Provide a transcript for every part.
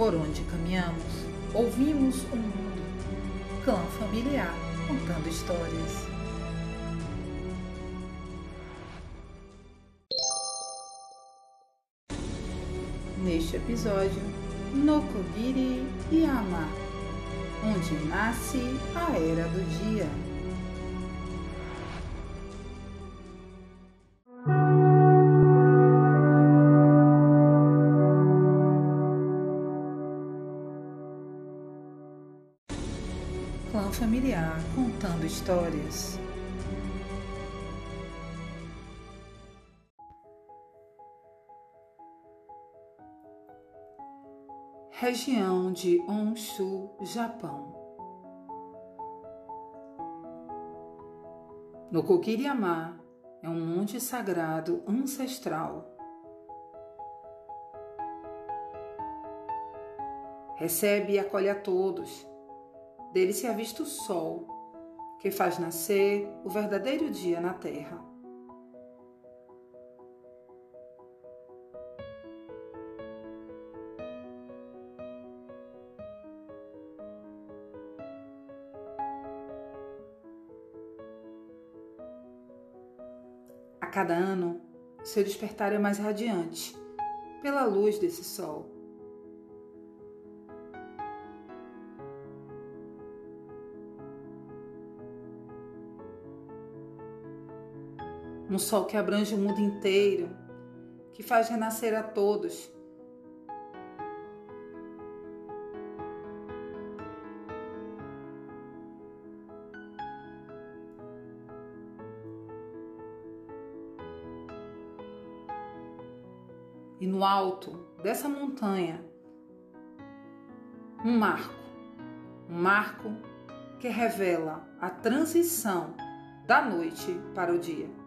Por onde caminhamos, ouvimos o mundo. Clã familiar contando histórias. Neste episódio, Nokogiri Yama, onde nasce a Era do Dia. Clã familiar contando histórias. Região de Honshu, Japão. No Kokiriyama é um monte sagrado ancestral. Recebe e acolhe a todos. Dele se avista o sol, que faz nascer o verdadeiro dia na terra. A cada ano, seu despertar é mais radiante pela luz desse sol. Um sol que abrange o mundo inteiro, que faz renascer a todos. E no alto dessa montanha, um marco, um marco que revela a transição da noite para o dia.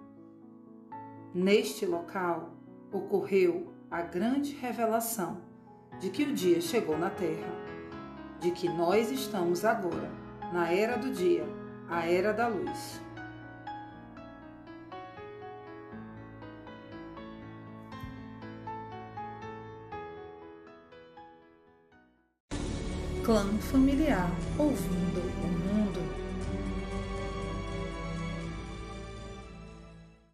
Neste local ocorreu a grande revelação de que o dia chegou na Terra, de que nós estamos agora na era do dia, a era da luz. Clã familiar ouvindo o mundo.